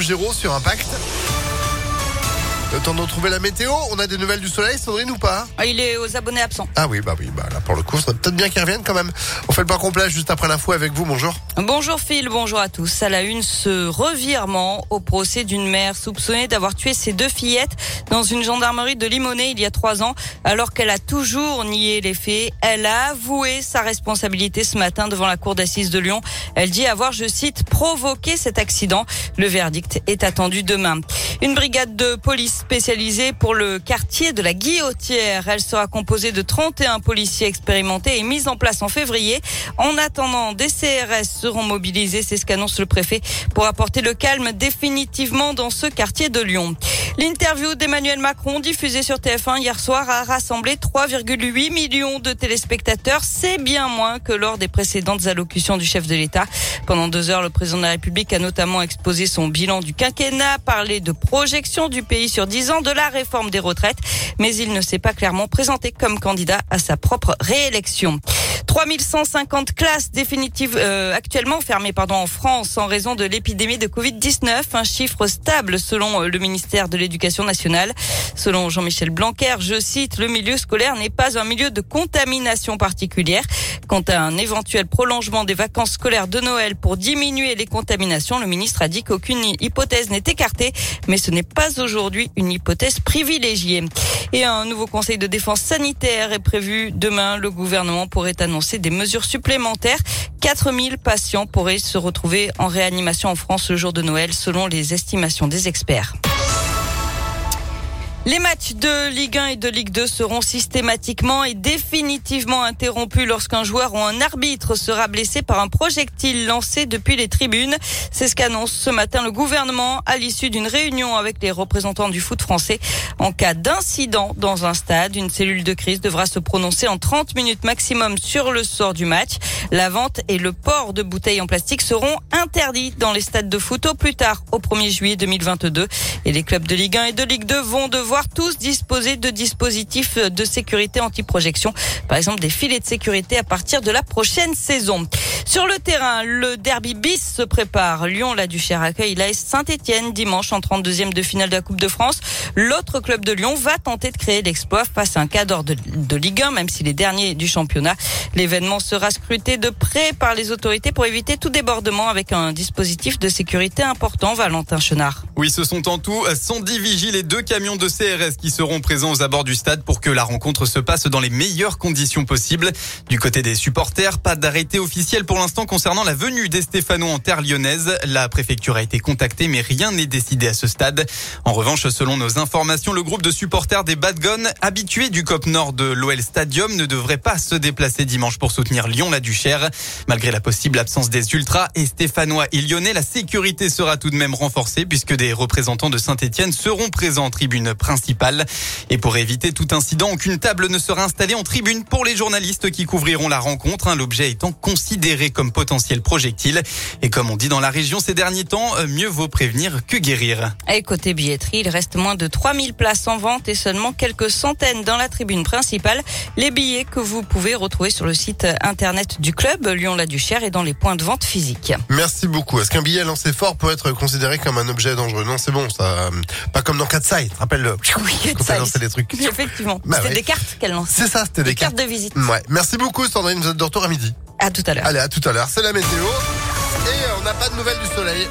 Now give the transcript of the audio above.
Giro sur Impact. Le temps de retrouver la météo. On a des nouvelles du soleil, Sandrine, ou pas Ah, Il est aux abonnés absents. Ah oui, bah oui, bah là pour le coup, ça peut-être bien qu'ils reviennent quand même. On fait le point complet juste après l'info avec vous. Bonjour. Bonjour Phil, bonjour à tous. À la une, ce revirement au procès d'une mère soupçonnée d'avoir tué ses deux fillettes dans une gendarmerie de Limonest il y a trois ans, alors qu'elle a toujours nié les faits. Elle a avoué sa responsabilité ce matin devant la cour d'assises de Lyon. Elle dit avoir, je cite, provoqué cet accident. Le verdict est attendu demain. Une brigade de police spécialisée pour le quartier de la Guillotière. Elle sera composée de 31 policiers expérimentés et mise en place en février. En attendant, des CRS seront mobilisés, c'est ce qu'annonce le préfet, pour apporter le calme définitivement dans ce quartier de Lyon. L'interview d'Emmanuel Macron diffusée sur TF1 hier soir a rassemblé 3,8 millions de téléspectateurs. C'est bien moins que lors des précédentes allocutions du chef de l'État. Pendant deux heures, le président de la République a notamment exposé son bilan du quinquennat, parlé de projection du pays sur 10 ans, de la réforme des retraites, mais il ne s'est pas clairement présenté comme candidat à sa propre réélection. 3150 classes définitives euh, actuellement fermées pardon en France en raison de l'épidémie de Covid-19, un chiffre stable selon euh, le ministère de l'Éducation nationale. Selon Jean-Michel Blanquer, je cite, le milieu scolaire n'est pas un milieu de contamination particulière. Quant à un éventuel prolongement des vacances scolaires de Noël pour diminuer les contaminations, le ministre a dit qu'aucune hypothèse n'est écartée, mais ce n'est pas aujourd'hui une hypothèse privilégiée. Et un nouveau conseil de défense sanitaire est prévu demain. Le gouvernement pourrait annoncer des mesures supplémentaires. 4000 patients pourraient se retrouver en réanimation en France le jour de Noël, selon les estimations des experts. Les matchs de Ligue 1 et de Ligue 2 seront systématiquement et définitivement interrompus lorsqu'un joueur ou un arbitre sera blessé par un projectile lancé depuis les tribunes. C'est ce qu'annonce ce matin le gouvernement à l'issue d'une réunion avec les représentants du foot français. En cas d'incident dans un stade, une cellule de crise devra se prononcer en 30 minutes maximum sur le sort du match. La vente et le port de bouteilles en plastique seront interdits dans les stades de foot au plus tard au 1er juillet 2022. Et les clubs de Ligue 1 et de Ligue 2 vont devoir tous disposer de dispositifs de sécurité anti-projection, par exemple des filets de sécurité à partir de la prochaine saison. Sur le terrain, le derby bis se prépare. Lyon, la Duchère accueille l'AS Saint-Etienne dimanche en 32e de finale de la Coupe de France. L'autre club de Lyon va tenter de créer l'exploit face à un cadre de, de Ligue 1, même s'il est dernier du championnat. L'événement sera scruté de près par les autorités pour éviter tout débordement avec un dispositif de sécurité important, Valentin Chenard. Oui, ce sont en tout 110 vigiles et deux camions de CRS qui seront présents aux abords du stade pour que la rencontre se passe dans les meilleures conditions possibles. Du côté des supporters, pas d'arrêté officiel pour l'instant concernant la venue des Stéphano en terre lyonnaise. La préfecture a été contactée, mais rien n'est décidé à ce stade. En revanche, selon nos informations, le groupe de supporters des Bad Guns, habitués du COP Nord de l'OL Stadium, ne devrait pas se déplacer dimanche pour soutenir Lyon-la-Duchère. Malgré la possible absence des ultras et stéphanois et lyonnais, la sécurité sera tout de même renforcée puisque des représentants de Saint-Etienne seront présents en tribune principale. Et pour éviter tout incident, aucune table ne sera installée en tribune pour les journalistes qui couvriront la rencontre, hein, l'objet étant considéré comme potentiel projectile. Et comme on dit dans la région ces derniers temps, euh, mieux vaut prévenir que guérir. Et côté billetterie, il reste moins de 3000 places en vente et seulement quelques centaines dans la tribune principale. Les billets que vous pouvez retrouver sur le site internet du club Lyon-la-Duchère et dans les points de vente physiques. Merci beaucoup. Est-ce qu'un billet lancé fort peut être considéré comme un objet dangereux? Non, c'est bon, ça. Pas comme dans Katsai, rappelle-le. Oui, lançait des trucs. Effectivement. Bah C'était ouais. des cartes qu'elle lance. C'est ça, c'était des, Des cartes de visite. Ouais. Merci beaucoup, Sandrine. Vous êtes de retour à midi. À tout à l'heure. Allez, à tout à l'heure. C'est la météo. Et euh, on n'a pas de nouvelles du soleil.